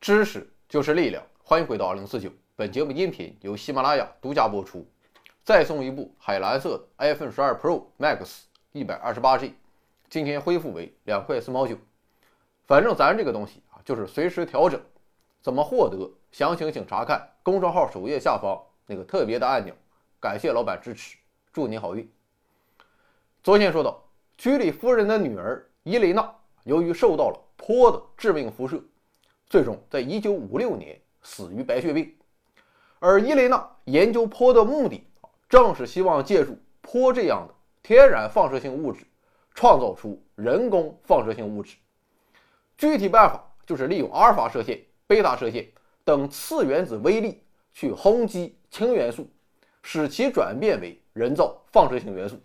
知识就是力量，欢迎回到二零四九。本节目音频由喜马拉雅独家播出。再送一部海蓝色的 iPhone 十二 Pro Max 一百二十八 G，今天恢复为两块四毛九。反正咱这个东西啊，就是随时调整。怎么获得？详情请查看公众号首页下方那个特别的按钮。感谢老板支持，祝你好运。昨天说到，居里夫人的女儿伊蕾娜，由于受到了钋的致命辐射。最终，在一九五六年死于白血病。而伊雷娜研究钋的目的正是希望借助钋这样的天然放射性物质，创造出人工放射性物质。具体办法就是利用阿尔法射线、贝塔射线等次原子微粒去轰击氢元素，使其转变为人造放射性元素。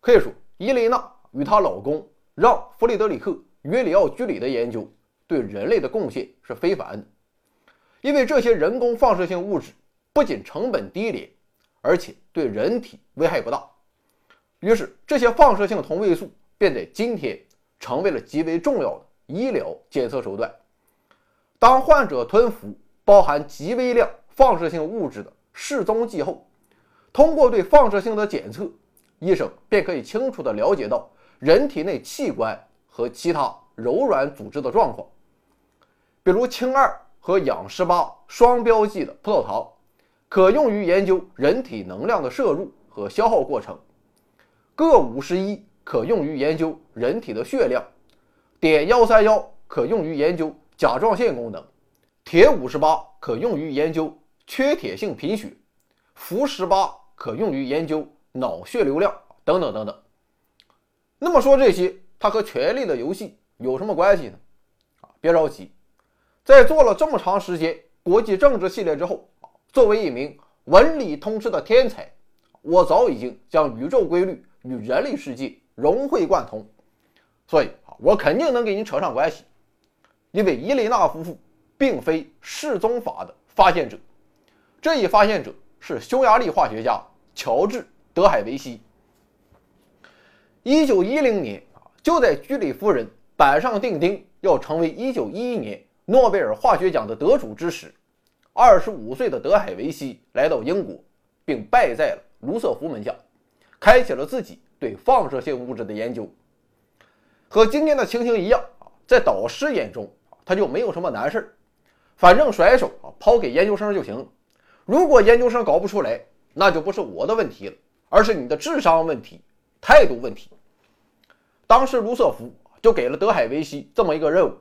可以说，伊雷娜与她老公让·弗里德里克·约里奥居里的研究。对人类的贡献是非凡的，因为这些人工放射性物质不仅成本低廉，而且对人体危害不大。于是，这些放射性同位素便在今天成为了极为重要的医疗检测手段。当患者吞服包含极微量放射性物质的示踪剂后，通过对放射性的检测，医生便可以清楚地了解到人体内器官和其他柔软组织的状况。比如氢二和氧十八双标记的葡萄糖，可用于研究人体能量的摄入和消耗过程；铬五十一可用于研究人体的血量；碘幺三幺可用于研究甲状腺功能；铁五十八可用于研究缺铁性贫血；氟十八可用于研究脑血流量等等等等。那么说这些，它和《权力的游戏》有什么关系呢？啊，别着急。在做了这么长时间国际政治系列之后，作为一名文理通吃的天才，我早已经将宇宙规律与人类世界融会贯通，所以啊，我肯定能给你扯上关系。因为伊雷娜夫妇并非示踪法的发现者，这一发现者是匈牙利化学家乔治·德海维希。一九一零年啊，就在居里夫人板上钉钉要成为一九一一年。诺贝尔化学奖的得主之时，二十五岁的德海维希来到英国，并拜在了卢瑟福门下，开启了自己对放射性物质的研究。和今天的情形一样啊，在导师眼中他就没有什么难事，反正甩手啊抛给研究生就行。如果研究生搞不出来，那就不是我的问题了，而是你的智商问题、态度问题。当时卢瑟福就给了德海维希这么一个任务。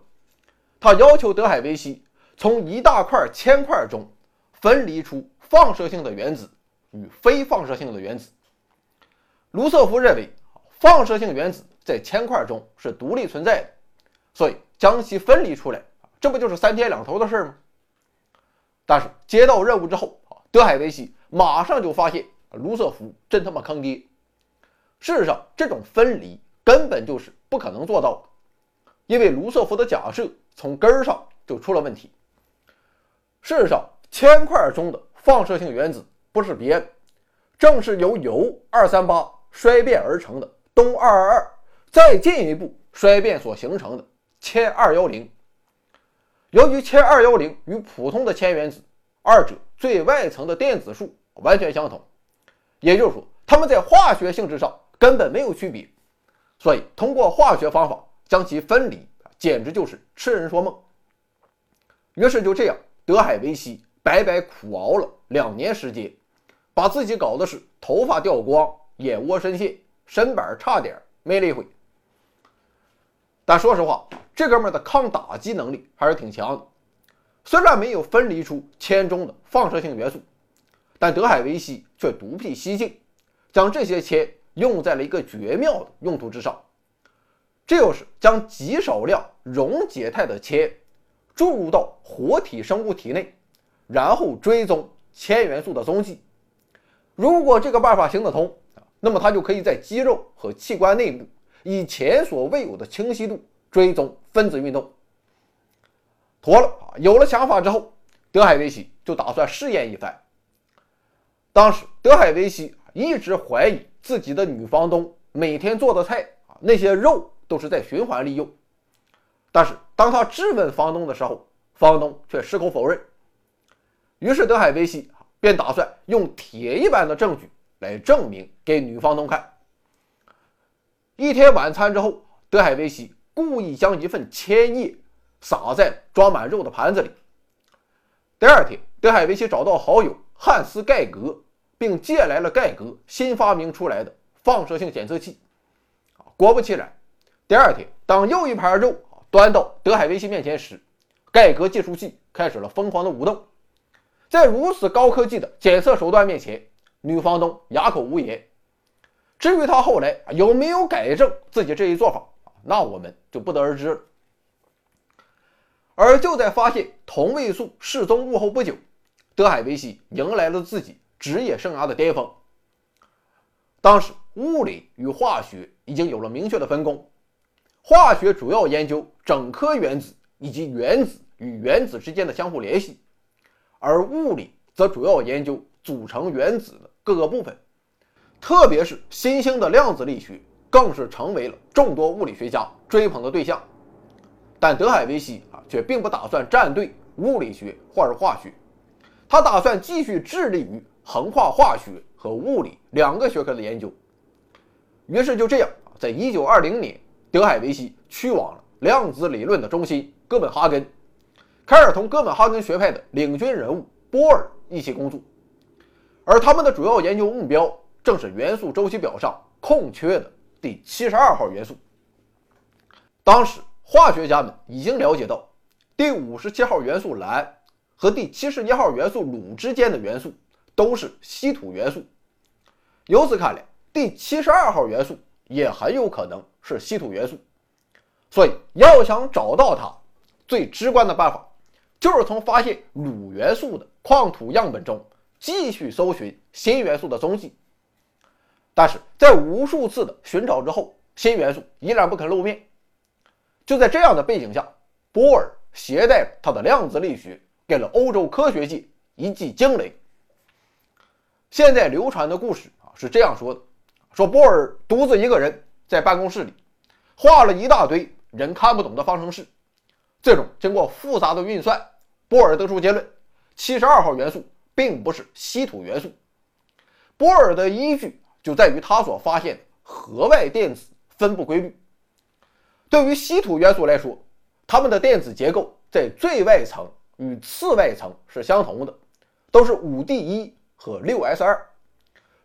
他要求德海维希从一大块铅块中分离出放射性的原子与非放射性的原子。卢瑟福认为，放射性原子在铅块中是独立存在的，所以将其分离出来，这不就是三天两头的事吗？但是接到任务之后，德海维希马上就发现卢瑟福真他妈坑爹。事实上，这种分离根本就是不可能做到的。因为卢瑟福的假设从根儿上就出了问题。事实上，铅块中的放射性原子不是别的，正是由铀二三八衰变而成的氡二二二，再进一步衰变所形成的铅二幺零。由于铅二幺零与普通的铅原子二者最外层的电子数完全相同，也就是说，它们在化学性质上根本没有区别，所以通过化学方法。将其分离，简直就是痴人说梦。于是就这样，德海维希白白苦熬了两年时间，把自己搞的是头发掉光、眼窝深陷、身板差点没了一回。但说实话，这哥们的抗打击能力还是挺强的。虽然没有分离出铅中的放射性元素，但德海维希却独辟蹊径，将这些铅用在了一个绝妙的用途之上。这就是将极少量溶解态的铅注入到活体生物体内，然后追踪铅元素的踪迹。如果这个办法行得通那么它就可以在肌肉和器官内部以前所未有的清晰度追踪分子运动。妥了啊！有了想法之后，德海维希就打算试验一番。当时，德海维希一直怀疑自己的女房东每天做的菜啊，那些肉。都是在循环利用，但是当他质问房东的时候，房东却矢口否认。于是德海维希便打算用铁一般的证据来证明给女房东看。一天晚餐之后，德海维希故意将一份千叶撒在装满肉的盘子里。第二天，德海维希找到好友汉斯·盖格，并借来了盖格新发明出来的放射性检测器。果不其然，第二天，当又一盘肉端到德海维希面前时，盖格计数器开始了疯狂的舞动。在如此高科技的检测手段面前，女房东哑口无言。至于她后来有没有改正自己这一做法，那我们就不得而知了。而就在发现同位素失踪物后不久，德海维希迎来了自己职业生涯的巅峰。当时，物理与化学已经有了明确的分工，化学主要研究整颗原子以及原子与原子之间的相互联系。而物理则主要研究组成原子的各个部分，特别是新兴的量子力学，更是成为了众多物理学家追捧的对象。但德海维希啊，却并不打算站队物理学或者化学，他打算继续致力于横跨化学和物理两个学科的研究。于是就这样，在一九二零年，德海维希去往了量子理论的中心哥本哈根。开始同哥本哈根学派的领军人物波尔一起工作，而他们的主要研究目标正是元素周期表上空缺的第七十二号元素。当时，化学家们已经了解到，第五十七号元素蓝和第七十一号元素卤之间的元素都是稀土元素。由此看来，第七十二号元素也很有可能是稀土元素。所以，要想找到它，最直观的办法。就是从发现卤元素的矿土样本中继续搜寻新元素的踪迹，但是在无数次的寻找之后，新元素依然不肯露面。就在这样的背景下，波尔携带他的量子力学，给了欧洲科学界一记惊雷。现在流传的故事啊是这样说的：说波尔独自一个人在办公室里画了一大堆人看不懂的方程式。最终经过复杂的运算，波尔得出结论：七十二号元素并不是稀土元素。波尔的依据就在于他所发现的核外电子分布规律。对于稀土元素来说，它们的电子结构在最外层与次外层是相同的，都是五 d 一和六 s 二。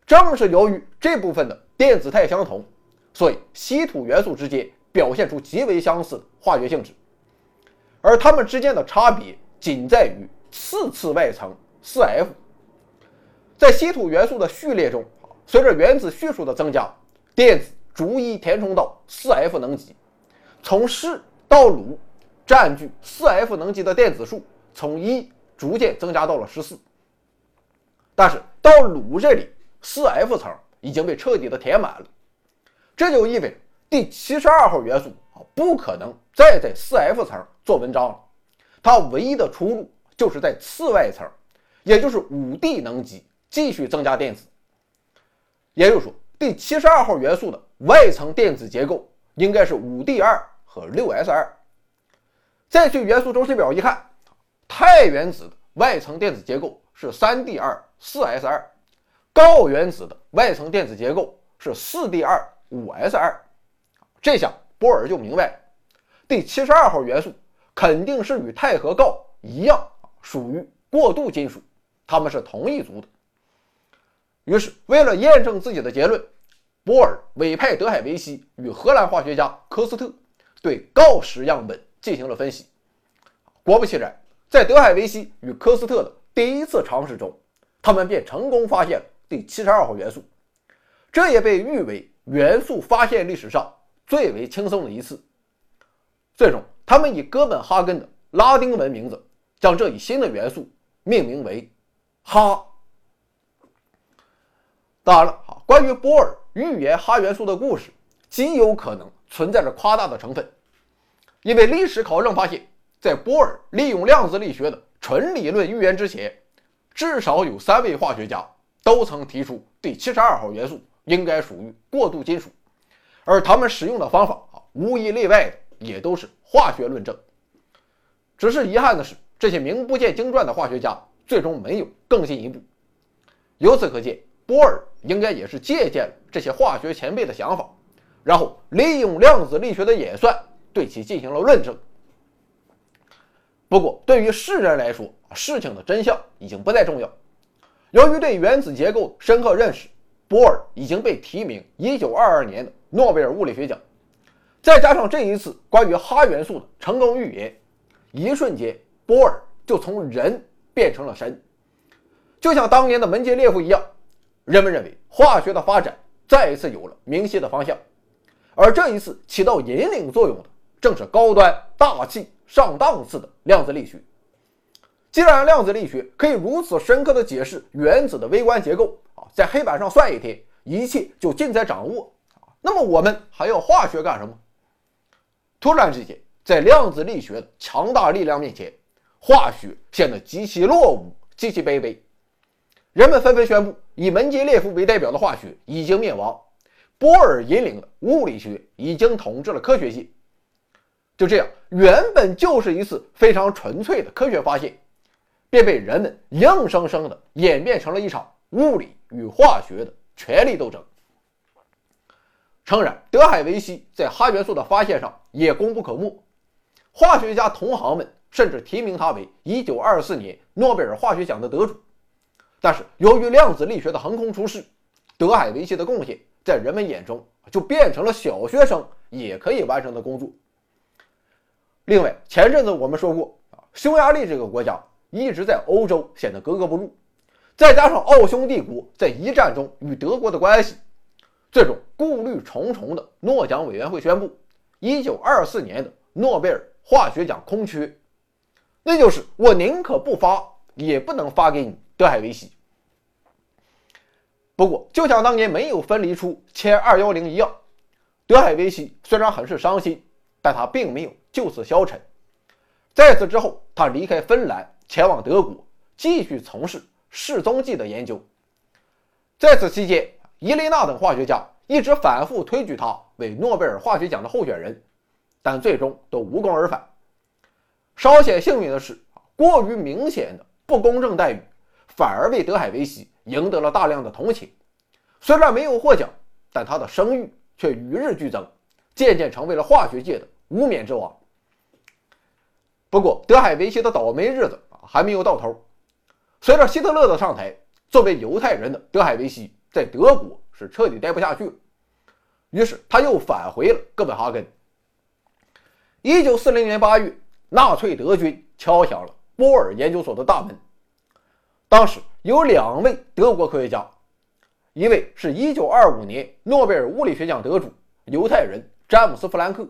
正是由于这部分的电子态相同，所以稀土元素之间表现出极为相似的化学性质。而它们之间的差别仅在于次次外层 4f。在稀土元素的序列中，随着原子序数的增加，电子逐一填充到 4f 能级。从铯到卤，占据 4f 能级的电子数从一逐渐增加到了十四。但是到卤这里，4f 层已经被彻底的填满了。这就意味着第七十二号元素啊，不可能再在 4f 层。做文章了，它唯一的出路就是在次外层，也就是五 D 能级继续增加电子。也就是说，第七十二号元素的外层电子结构应该是五 D 二和六 S 二。再去元素周期表一看，钛原子的外层电子结构是三 D 二四 S 二，锆原子的外层电子结构是四 D 二五 S 二。这下波尔就明白了，第七十二号元素。肯定是与钛和锆一样，属于过渡金属，它们是同一族的。于是，为了验证自己的结论，波尔委派德海维希与荷兰化学家科斯特对锆石样本进行了分析。果不其然，在德海维希与科斯特的第一次尝试中，他们便成功发现了第七十二号元素，这也被誉为元素发现历史上最为轻松的一次。最终。他们以哥本哈根的拉丁文名字将这一新的元素命名为哈。当然了，关于波尔预言哈元素的故事极有可能存在着夸大的成分，因为历史考证发现，在波尔利用量子力学的纯理论预言之前，至少有三位化学家都曾提出第七十二号元素应该属于过渡金属，而他们使用的方法啊，无一例外的也都是。化学论证，只是遗憾的是，这些名不见经传的化学家最终没有更进一步。由此可见，波尔应该也是借鉴了这些化学前辈的想法，然后利用量子力学的演算对其进行了论证。不过，对于世人来说，事情的真相已经不再重要。由于对原子结构深刻认识，波尔已经被提名1922年的诺贝尔物理学奖。再加上这一次关于哈元素的成功预言，一瞬间，波尔就从人变成了神。就像当年的门捷列夫一样，人们认为化学的发展再一次有了明晰的方向，而这一次起到引领作用的正是高端大气上档次的量子力学。既然量子力学可以如此深刻地解释原子的微观结构啊，在黑板上算一天，一切就尽在掌握啊，那么我们还要化学干什么？突然之间，在量子力学的强大力量面前，化学显得极其落伍，极其卑微。人们纷纷宣布，以门捷列夫为代表的化学已经灭亡，波尔引领的物理学已经统治了科学界。就这样，原本就是一次非常纯粹的科学发现，便被人们硬生生的演变成了一场物理与化学的权力斗争。诚然，德海维希在哈元素的发现上也功不可没，化学家同行们甚至提名他为1924年诺贝尔化学奖的得主。但是，由于量子力学的横空出世，德海维希的贡献在人们眼中就变成了小学生也可以完成的工作。另外，前阵子我们说过，匈牙利这个国家一直在欧洲显得格格不入，再加上奥匈帝国在一战中与德国的关系，最终顾虑重重的诺奖委员会宣布，1924年的诺贝尔化学奖空缺，那就是我宁可不发，也不能发给你。德海维希。不过，就像当年没有分离出铅二幺零一样，德海维希虽然很是伤心，但他并没有就此消沉。在此之后，他离开芬兰，前往德国，继续从事示踪剂的研究。在此期间，伊雷娜等化学家一直反复推举他为诺贝尔化学奖的候选人，但最终都无功而返。稍显幸运的是，过于明显的不公正待遇。反而为德海维希赢得了大量的同情，虽然没有获奖，但他的声誉却与日俱增，渐渐成为了化学界的无冕之王。不过，德海维希的倒霉日子还没有到头。随着希特勒的上台，作为犹太人的德海维希在德国是彻底待不下去了，于是他又返回了哥本哈根。一九四零年八月，纳粹德军敲响了波尔研究所的大门。当时有两位德国科学家，一位是一九二五年诺贝尔物理学奖得主犹太人詹姆斯·弗兰克，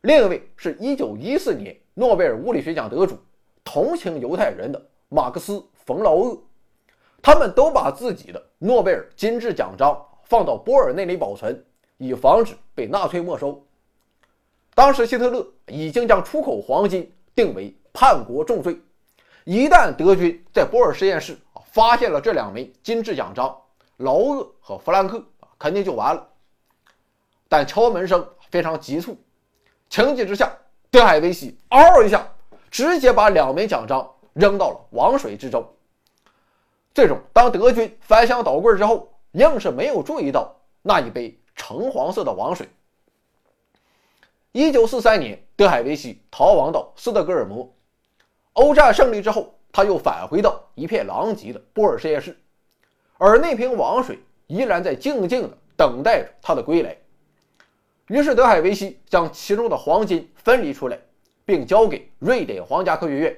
另一位是一九一四年诺贝尔物理学奖得主同情犹太人的马克思·冯·劳厄。他们都把自己的诺贝尔金质奖章放到波尔那里保存，以防止被纳粹没收。当时希特勒已经将出口黄金定为叛国重罪。一旦德军在波尔实验室发现了这两枚金质奖章，劳厄和弗兰克肯定就完了。但敲门声非常急促，情急之下，德海维希嗷一下，直接把两枚奖章扔到了王水之中。最终，当德军翻箱倒柜之后，硬是没有注意到那一杯橙黄色的王水。一九四三年，德海维希逃亡到斯德哥尔摩。欧战胜利之后，他又返回到一片狼藉的波尔实验室，而那瓶王水依然在静静的等待着他的归来。于是，德海维希将其中的黄金分离出来，并交给瑞典皇家科学院。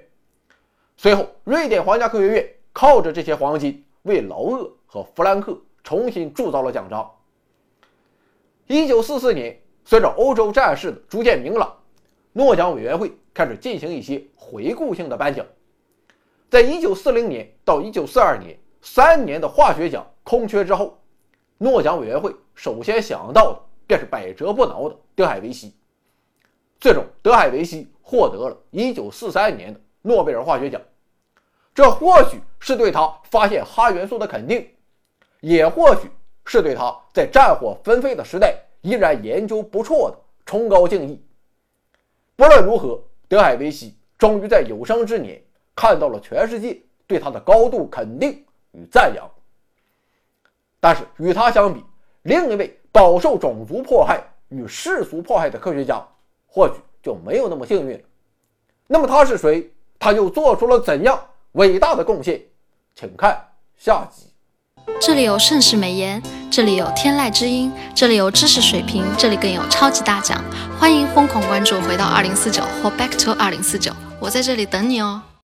随后，瑞典皇家科学院靠着这些黄金，为劳厄和弗兰克重新铸造了奖章。一九四四年，随着欧洲战事的逐渐明朗，诺奖委员会开始进行一些。回顾性的颁奖，在一九四零年到一九四二年三年的化学奖空缺之后，诺奖委员会首先想到的便是百折不挠的德海维希。最终，德海维希获得了一九四三年的诺贝尔化学奖。这或许是对他发现哈元素的肯定，也或许是对他在战火纷飞的时代依然研究不辍的崇高敬意。不论如何，德海维希。终于在有生之年看到了全世界对他的高度肯定与赞扬。但是与他相比，另一位饱受种族迫害与世俗迫害的科学家，或许就没有那么幸运了。那么他是谁？他又做出了怎样伟大的贡献？请看下集。这里有盛世美颜，这里有天籁之音，这里有知识水平，这里更有超级大奖。欢迎疯狂关注，回到二零四九或 Back to 二零四九，我在这里等你哦。